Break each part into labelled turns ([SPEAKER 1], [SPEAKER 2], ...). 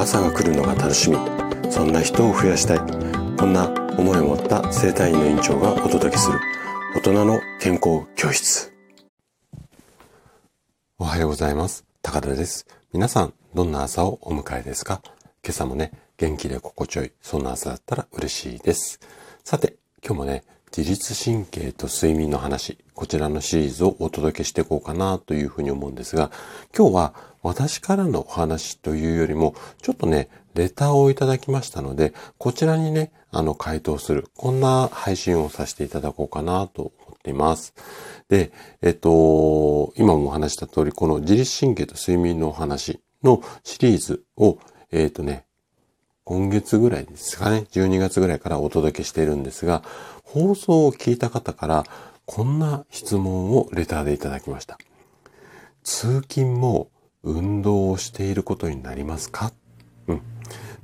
[SPEAKER 1] 朝が来るのが楽しみ。そんな人を増やしたい。こんな思いを持った生体院の院長がお届けする。大人の健康教室。おはようございます。高田です。皆さんどんな朝をお迎えですか？今朝もね元気で心地よい。そんな朝だったら嬉しいです。さて今日もね自律神経と睡眠の話、こちらのシリーズをお届けしていこうかなというふうに思うんですが、今日は私からのお話というよりも、ちょっとね、レターをいただきましたので、こちらにね、あの、回答する、こんな配信をさせていただこうかなと思っています。で、えっと、今もお話した通り、この自律神経と睡眠のお話のシリーズを、えっとね、今月ぐらいですかね、12月ぐらいからお届けしているんですが、放送を聞いた方からこんな質問をレターでいただきました。通勤も運動をしていることになりますか？うん。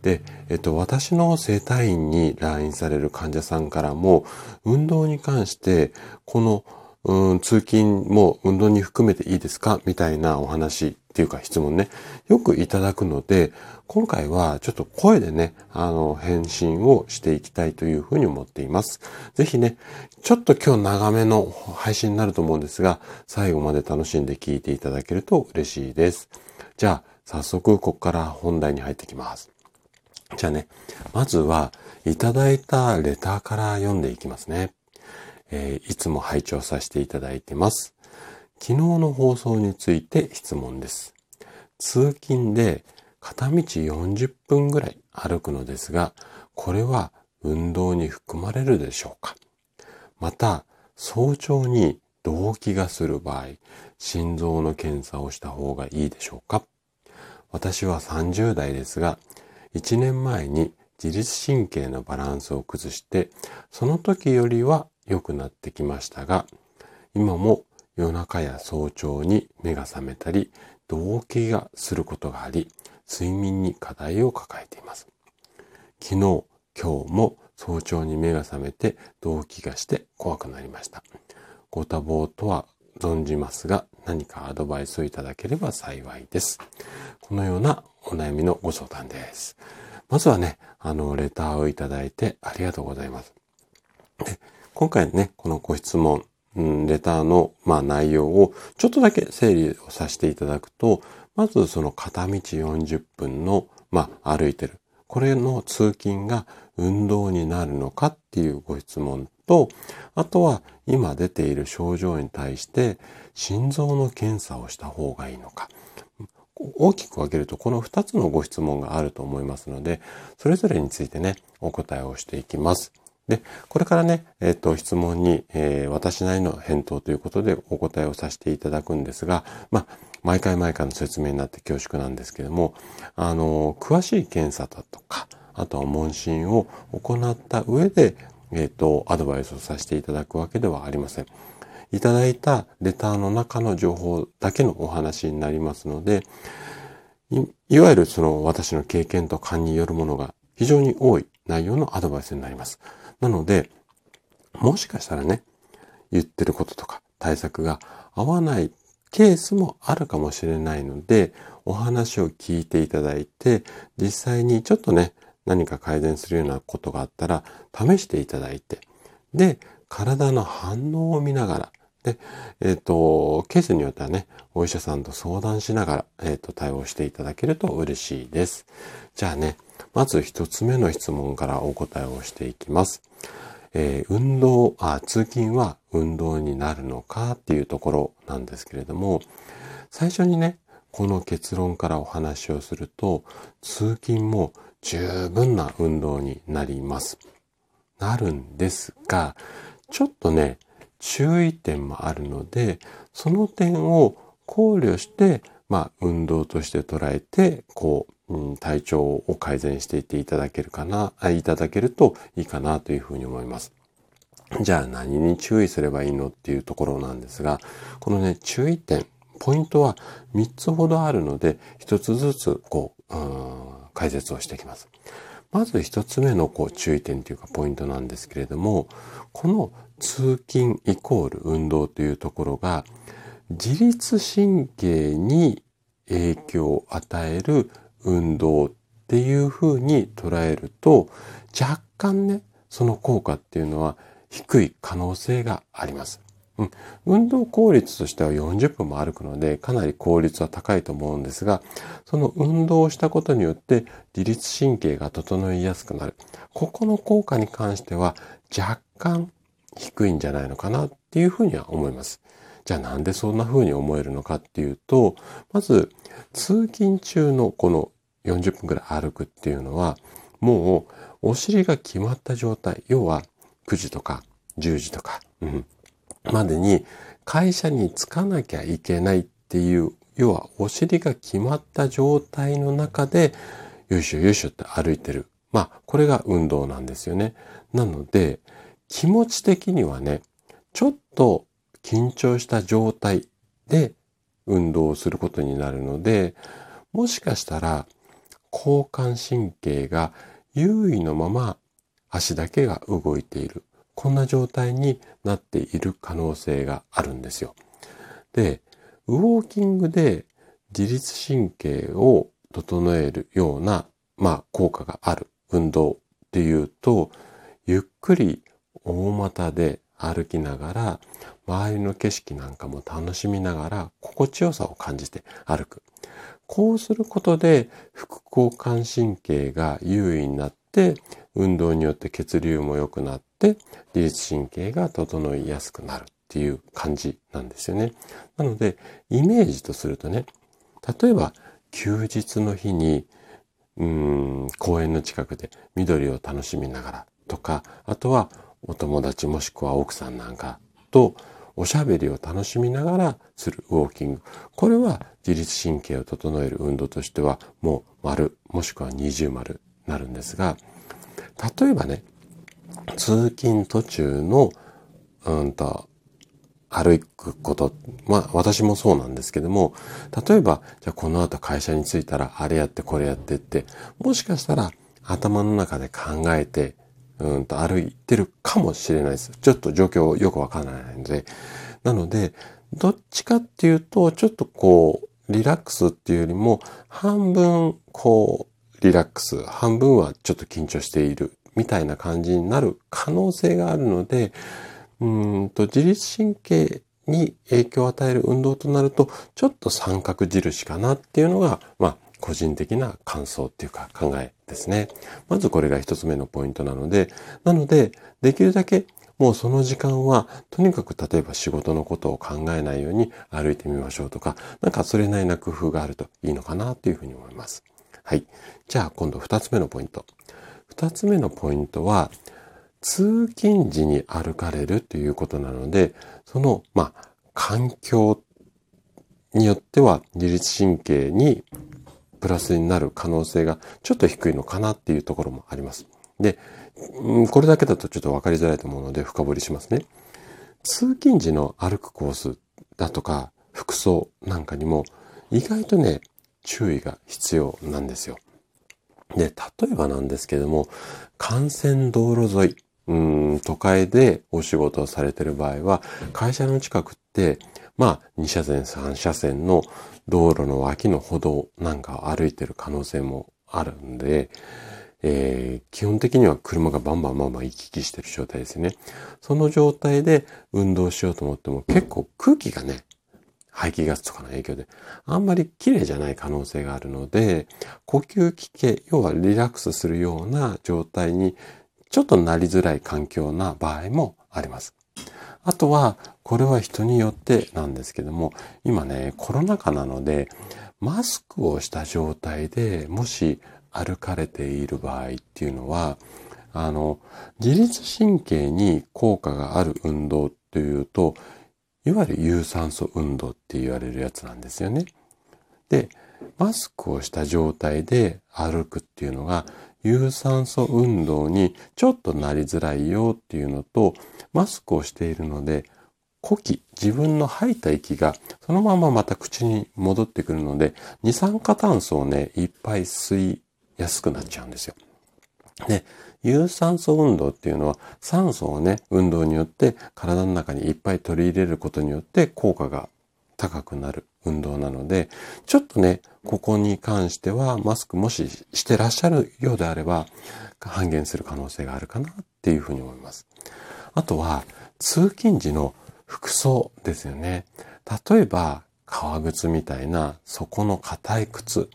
[SPEAKER 1] で、えっと、私の生体院に来院される患者さんからも、運動に関して、この、うん、通勤も運動に含めていいですか？みたいなお話っていうか質問ね、よくいただくので、今回はちょっと声でね、あの、返信をしていきたいというふうに思っています。ぜひね、ちょっと今日長めの配信になると思うんですが、最後まで楽しんで聞いていただけると嬉しいです。じゃあ、早速ここから本題に入ってきます。じゃあね、まずはいただいたレターから読んでいきますね。えー、いつも拝聴させていただいてます。昨日の放送について質問です。通勤で片道40分ぐらい歩くのですが、これは運動に含まれるでしょうか？また、早朝に動悸がする場合、心臓の検査をした方がいいでしょうか？私は30代ですが、1年前に自律神経のバランスを崩して、その時よりは良くなってきましたが、今も夜中や早朝に目が覚めたり、動悸がすることがあり、睡眠に課題を抱えています。昨日、今日も早朝に目が覚めて動悸がして怖くなりました。ご多忙とは存じますが、何かアドバイスをいただければ幸いです。このようなお悩みのご相談です。まずはね、あの、レターをいただいてありがとうございます。今回ね、このご質問、うん、レターの、まあ、内容をちょっとだけ整理をさせていただくと、まずその片道40分の、まあ、歩いてる。これの通勤が運動になるのかっていうご質問と、あとは今出ている症状に対して心臓の検査をした方がいいのか。大きく分けるとこの2つのご質問があると思いますので、それぞれについてね、お答えをしていきます。で、これからね、えっ、ー、と、質問に、えー、私なりの返答ということでお答えをさせていただくんですが、まあ、毎回毎回の説明になって恐縮なんですけども、あの、詳しい検査だとか、あとは問診を行った上で、えっ、ー、と、アドバイスをさせていただくわけではありません。いただいたレターの中の情報だけのお話になりますので、いいわゆるその私の経験と勘によるものが非常に多い内容のアドバイスになります。なので、もしかしたらね、言ってることとか対策が合わないケースもあるかもしれないので、お話を聞いていただいて、実際にちょっとね、何か改善するようなことがあったら、試していただいて、で、体の反応を見ながら、で、えっ、ー、と、ケースによってはね、お医者さんと相談しながら、えっ、ー、と、対応していただけると嬉しいです。じゃあね、まず一つ目の質問からお答えをしていきます。えー、運動あ、通勤は運動になるのかっていうところなんですけれども、最初にね、この結論からお話をすると、通勤も十分な運動になります。なるんですが、ちょっとね、注意点もあるので、その点を考慮して、まあ、運動として捉えて、こう、うん、体調を改善していっていただけるかな、いただけるといいかなというふうに思います。じゃあ何に注意すればいいのっていうところなんですが、このね、注意点、ポイントは3つほどあるので、1つずつこう、う解説をしていきます。まず1つ目のこう注意点というかポイントなんですけれども、この通勤イコール運動というところが、自律神経に影響を与える運動っていうふうに捉えると、若干ね、その効果っていうのは低い可能性があります。うん、運動効率としては40分も歩くので、かなり効率は高いと思うんですが、その運動をしたことによって自律神経が整いやすくなる。ここの効果に関しては若干低いんじゃないのかなっていうふうには思います。じゃあなんでそんな風に思えるのかっていうと、まず通勤中のこの40分くらい歩くっていうのは、もうお尻が決まった状態、要は9時とか10時とか、うん、までに会社に着かなきゃいけないっていう、要はお尻が決まった状態の中で、よいしょよいしょって歩いてる。まあ、これが運動なんですよね。なので、気持ち的にはね、ちょっと緊張した状態で運動をすることになるので、もしかしたら交感神経が優位のまま足だけが動いている。こんな状態になっている可能性があるんですよ。で、ウォーキングで自律神経を整えるような、まあ、効果がある運動っていうと、ゆっくり大股で歩きながら、周りの景色なんかも楽しみながら、心地よさを感じて歩く。こうすることで、副交感神経が優位になって、運動によって血流も良くなって、自律神経が整いやすくなるっていう感じなんですよね。なので、イメージとするとね、例えば休日の日に、うん、公園の近くで緑を楽しみながらとか、あとはお友達もしくは奥さんなんかとおしゃべりを楽しみながらするウォーキング。これは自律神経を整える運動としてはもう丸もしくは二重丸なるんですが、例えばね、通勤途中の、うんと、歩くこと、まあ私もそうなんですけども、例えば、じゃあこの後会社に着いたらあれやってこれやってって、もしかしたら頭の中で考えて、うんと歩いてるかもしれないです。ちょっと状況よくわからないので。なので、どっちかっていうと、ちょっとこう、リラックスっていうよりも、半分、こう、リラックス、半分はちょっと緊張しているみたいな感じになる可能性があるので、うんと自律神経に影響を与える運動となると、ちょっと三角印かなっていうのが、まあ、個人的な感想っていうか考えですね。まずこれが一つ目のポイントなので、なので、できるだけもうその時間は、とにかく例えば仕事のことを考えないように歩いてみましょうとか、なんかそれなりな工夫があるといいのかなというふうに思います。はい。じゃあ今度二つ目のポイント。二つ目のポイントは、通勤時に歩かれるということなので、その、まあ、環境によっては自律神経にプラスになる可能性がちょっと低いのかなっていうところもあります。で、これだけだとちょっとわかりづらいと思うので深掘りしますね。通勤時の歩くコースだとか服装なんかにも意外とね、注意が必要なんですよ。で、例えばなんですけども、幹線道路沿い、うん都会でお仕事をされてる場合は、会社の近くって、まあ、2車線、3車線の道路の脇の歩道なんかを歩いてる可能性もあるんで、えー、基本的には車がバンバンバンバン行き来してる状態ですね。その状態で運動しようと思っても結構空気がね、排気ガスとかの影響で、あんまり綺麗じゃない可能性があるので、呼吸器系、要はリラックスするような状態にちょっとなりづらい環境な場合もあります。あとは、これは人によってなんですけども、今ね、コロナ禍なので、マスクをした状態でもし歩かれている場合っていうのは、あの、自律神経に効果がある運動というと、いわゆる有酸素運動って言われるやつなんですよね。で、マスクをした状態で歩くっていうのが、有酸素運動にちょっとなりづらいよっていうのと、マスクをしているので、呼気、自分の吐いた息がそのまままた口に戻ってくるので、二酸化炭素をね、いっぱい吸いやすくなっちゃうんですよ。で、有酸素運動っていうのは酸素をね、運動によって体の中にいっぱい取り入れることによって効果が高くなる運動なので、ちょっとね、ここに関してはマスクもししてらっしゃるようであれば半減する可能性があるかなっていうふうに思います。あとは通勤時の服装ですよね。例えば革靴みたいな底の硬い靴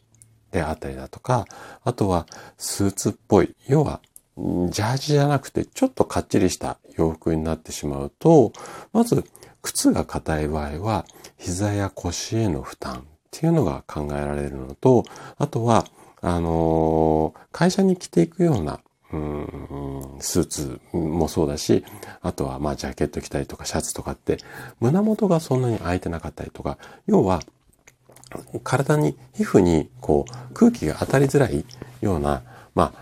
[SPEAKER 1] であったりだとか、あとはスーツっぽい、要はジャージじゃなくてちょっとかっちりした洋服になってしまうと、まず靴が硬い場合は膝や腰への負担っていうのが考えられるのと、あとは、あの、会社に着ていくようなうんスーツもそうだし、あとはまあジャケット着たりとかシャツとかって胸元がそんなに空いてなかったりとか、要は体に、皮膚にこう空気が当たりづらいような、まあ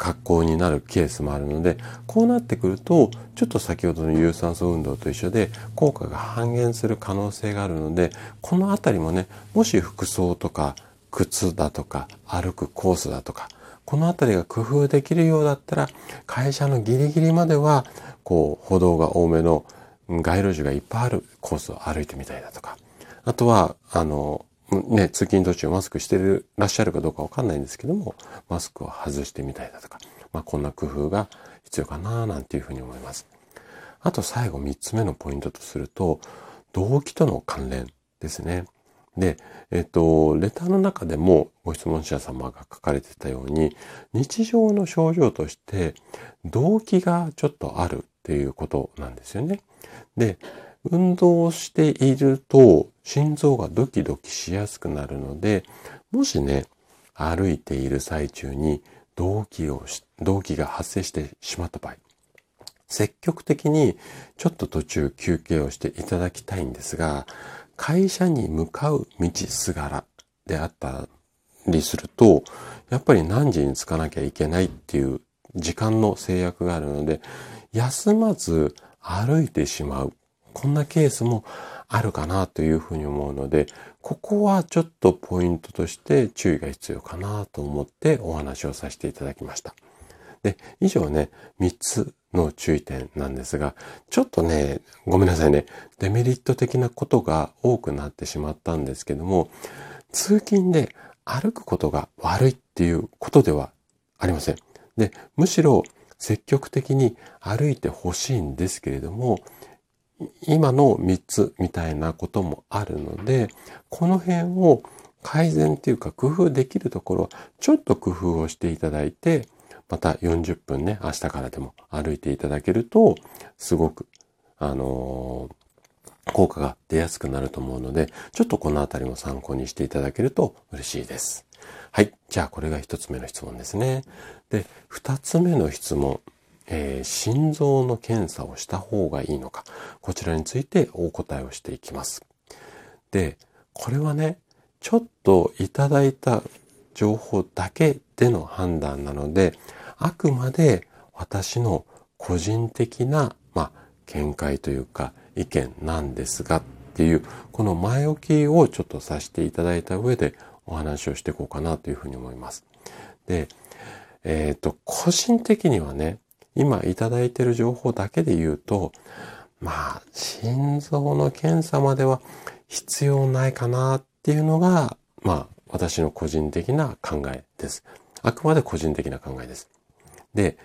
[SPEAKER 1] 格好になるケースもあるので、こうなってくると、ちょっと先ほどの有酸素運動と一緒で効果が半減する可能性があるので、このあたりもね、もし服装とか靴だとか歩くコースだとか、このあたりが工夫できるようだったら、会社のギリギリまでは、こう、歩道が多めの街路樹がいっぱいあるコースを歩いてみたいだとか、あとは、あの、ね、通勤途中マスクしてるらっしゃるかどうかわかんないんですけども、マスクを外してみたいだとか、まあ、こんな工夫が必要かななんていうふうに思います。あと最後三つ目のポイントとすると、動機との関連ですね。で、えっと、レターの中でもご質問者様が書かれてたように、日常の症状として動機がちょっとあるっていうことなんですよね。で、運動をしていると心臓がドキドキしやすくなるので、もしね、歩いている最中に動機を動機が発生してしまった場合、積極的にちょっと途中休憩をしていただきたいんですが、会社に向かう道すがらであったりすると、やっぱり何時に着かなきゃいけないっていう時間の制約があるので、休まず歩いてしまう。こんなケースもあるかなというふうに思うので、ここはちょっとポイントとして注意が必要かなと思ってお話をさせていただきました。で、以上ね、3つの注意点なんですが、ちょっとね、ごめんなさいね、デメリット的なことが多くなってしまったんですけども、通勤で歩くことが悪いっていうことではありません。で、むしろ積極的に歩いてほしいんですけれども、今の3つみたいなこともあるので、この辺を改善っていうか工夫できるところ、ちょっと工夫をしていただいて、また40分ね、明日からでも歩いていただけると、すごく、あのー、効果が出やすくなると思うので、ちょっとこのあたりも参考にしていただけると嬉しいです。はい。じゃあこれが1つ目の質問ですね。で、2つ目の質問。えー、心臓の検査をした方がいいのか、こちらについてお答えをしていきます。で、これはね、ちょっといただいた情報だけでの判断なので、あくまで私の個人的な、まあ、見解というか意見なんですがっていう、この前置きをちょっとさせていただいた上でお話をしていこうかなというふうに思います。で、えっ、ー、と、個人的にはね、今いただいている情報だけで言うと、まあ、心臓の検査までは必要ないかなっていうのが、まあ、私の個人的な考えです。あくまで個人的な考えです。で、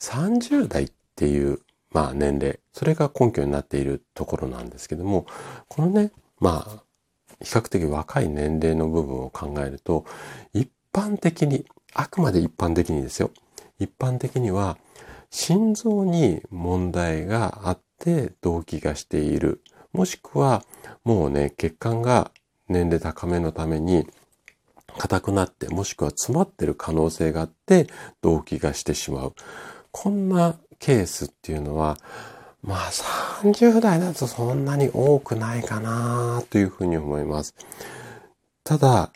[SPEAKER 1] 30代っていう、まあ、年齢、それが根拠になっているところなんですけども、このね、まあ、比較的若い年齢の部分を考えると、一般的に、あくまで一般的にですよ。一般的には、心臓に問題があって動悸がしている。もしくは、もうね、血管が年齢高めのために硬くなって、もしくは詰まってる可能性があって動悸がしてしまう。こんなケースっていうのは、まあ30代だとそんなに多くないかなというふうに思います。ただ、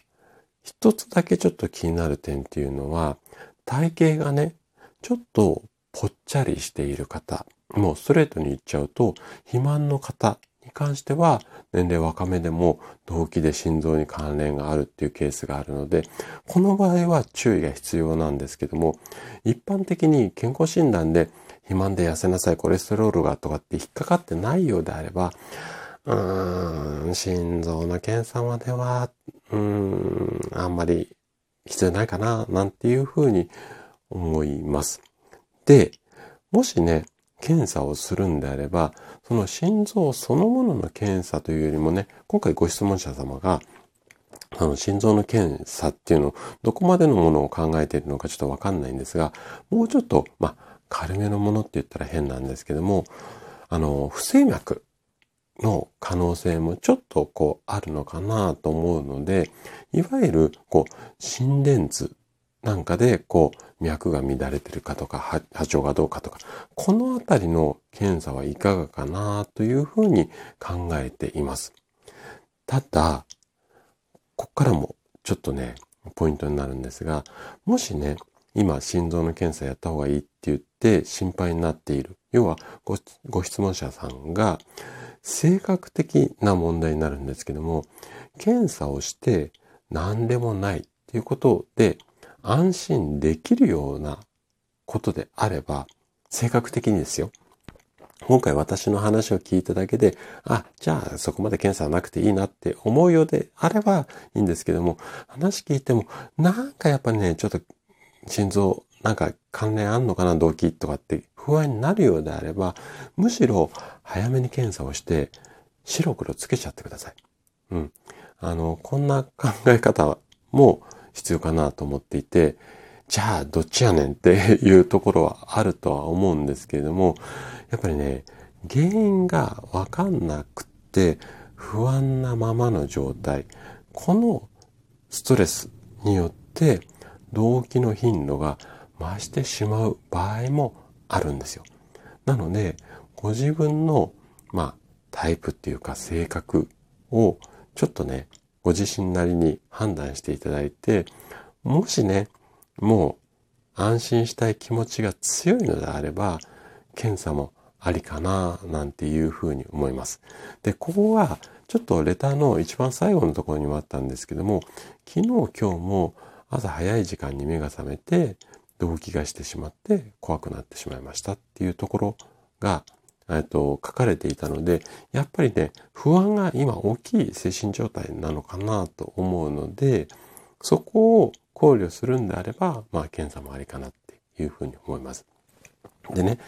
[SPEAKER 1] 一つだけちょっと気になる点っていうのは、体型がね、ちょっとぽっちゃりしている方、もうストレートに言っちゃうと、肥満の方に関しては、年齢若めでも動機で心臓に関連があるっていうケースがあるので、この場合は注意が必要なんですけども、一般的に健康診断で肥満で痩せなさい、コレステロールがとかって引っかかってないようであれば、うーん、心臓の検査までは、うーん、あんまり必要ないかな、なんていうふうに思います。で、もしね、検査をするんであれば、その心臓そのものの検査というよりもね、今回ご質問者様が、あの、心臓の検査っていうのを、どこまでのものを考えているのかちょっとわかんないんですが、もうちょっと、まあ、軽めのものって言ったら変なんですけども、あの、不整脈の可能性もちょっとこうあるのかなと思うので、いわゆるこう心電図なんかでこう脈が乱れてるかとか波長がどうかとか、このあたりの検査はいかがかなというふうに考えています。ただ、こっからもちょっとね、ポイントになるんですが、もしね、今心臓の検査やった方がいいって言って心配になっている。要はご、ご質問者さんが性格的な問題になるんですけども、検査をして何でもないっていうことで安心できるようなことであれば、性格的にですよ。今回私の話を聞いただけで、あ、じゃあそこまで検査はなくていいなって思うようであればいいんですけども、話聞いても、なんかやっぱね、ちょっと心臓、なんか関連あんのかな、動機とかって不安になるようであれば、むしろ早めに検査をして、白黒つけちゃってください。うん。あの、こんな考え方も必要かなと思っていて、じゃあどっちやねんっていうところはあるとは思うんですけれども、やっぱりね、原因がわかんなくって不安なままの状態、このストレスによって動機の頻度が増してしまう場合もあるんですよ。なので、ご自分の、まあ、タイプっていうか性格をちょっとね、ご自身なりに判断していただいて、もしね、もう安心したい気持ちが強いのであれば、検査もありかな、なんていうふうに思います。で、ここは、ちょっとレターの一番最後のところにもあったんですけども、昨日今日も朝早い時間に目が覚めて、動悸がしてしまって怖くなってしまいましたっていうところが、えっと、書かれていたので、やっぱりね、不安が今大きい精神状態なのかなと思うので、そこを考慮するんであれば、まあ、検査もありかなっていうふうに思います。でね、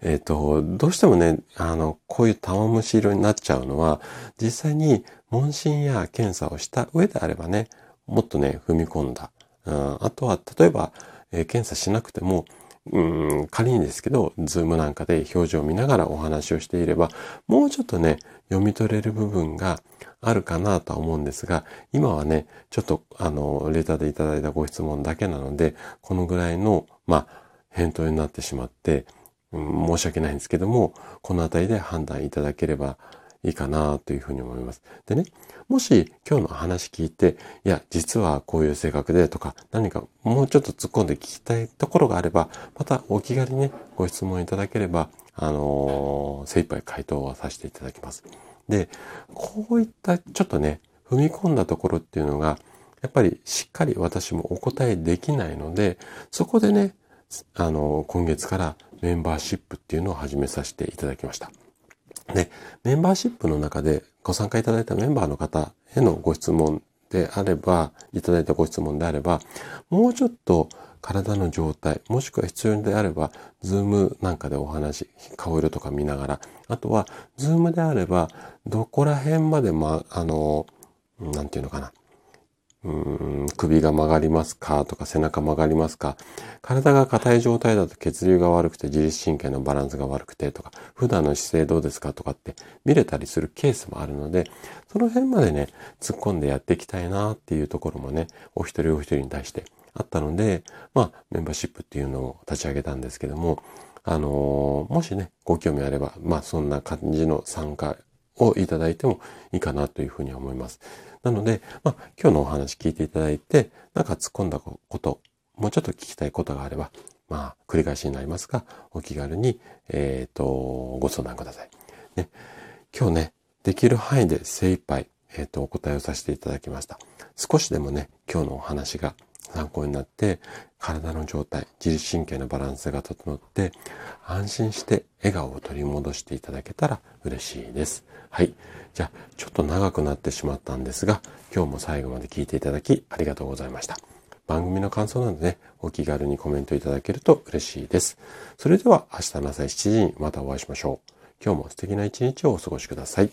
[SPEAKER 1] えっ、と、どうしてもね、あの、こういう玉虫色になっちゃうのは、実際に問診や検査をした上であればね、もっとね、踏み込んだ。うん、あとは、例えば、えー、検査しなくても、うん、仮にですけど、ズームなんかで表情を見ながらお話をしていれば、もうちょっとね、読み取れる部分があるかなとは思うんですが、今はね、ちょっと、あの、レターでいただいたご質問だけなので、このぐらいの、まあ、返答になってしまって、うん、申し訳ないんですけども、このあたりで判断いただければいいかなというふうに思います。でね、もし今日の話聞いて、いや、実はこういう性格でとか、何かもうちょっと突っ込んで聞きたいところがあれば、またお気軽にね、ご質問いただければ、あのー、精一杯回答はさせていただきます。で、こういったちょっとね、踏み込んだところっていうのが、やっぱりしっかり私もお答えできないので、そこでね、あの、今月からメンバーシップっていうのを始めさせていただきました。で、メンバーシップの中でご参加いただいたメンバーの方へのご質問であれば、いただいたご質問であれば、もうちょっと体の状態、もしくは必要であれば、ズームなんかでお話、顔色とか見ながら、あとは、ズームであれば、どこら辺まで、ま、あの、なんていうのかな。首が曲がりますかとか背中曲がりますか体が硬い状態だと血流が悪くて自律神経のバランスが悪くてとか普段の姿勢どうですかとかって見れたりするケースもあるのでその辺までね突っ込んでやっていきたいなっていうところもねお一人お一人に対してあったのでまあメンバーシップっていうのを立ち上げたんですけどもあのー、もしねご興味あればまあそんな感じの参加をいただいてもいいかなというふうに思います。なので、まあ、今日のお話聞いていただいて、なんか突っ込んだこと、もうちょっと聞きたいことがあれば、まあ、繰り返しになりますが、お気軽に、えっ、ー、と、ご相談ください。ね。今日ね、できる範囲で精一杯、えっ、ー、と、お答えをさせていただきました。少しでもね、今日のお話が参考になって体の状態、自律神経のバランスが整って安心して笑顔を取り戻していただけたら嬉しいです。はい。じゃあ、ちょっと長くなってしまったんですが、今日も最後まで聞いていただきありがとうございました。番組の感想などね、お気軽にコメントいただけると嬉しいです。それでは明日の朝7時にまたお会いしましょう。今日も素敵な一日をお過ごしください。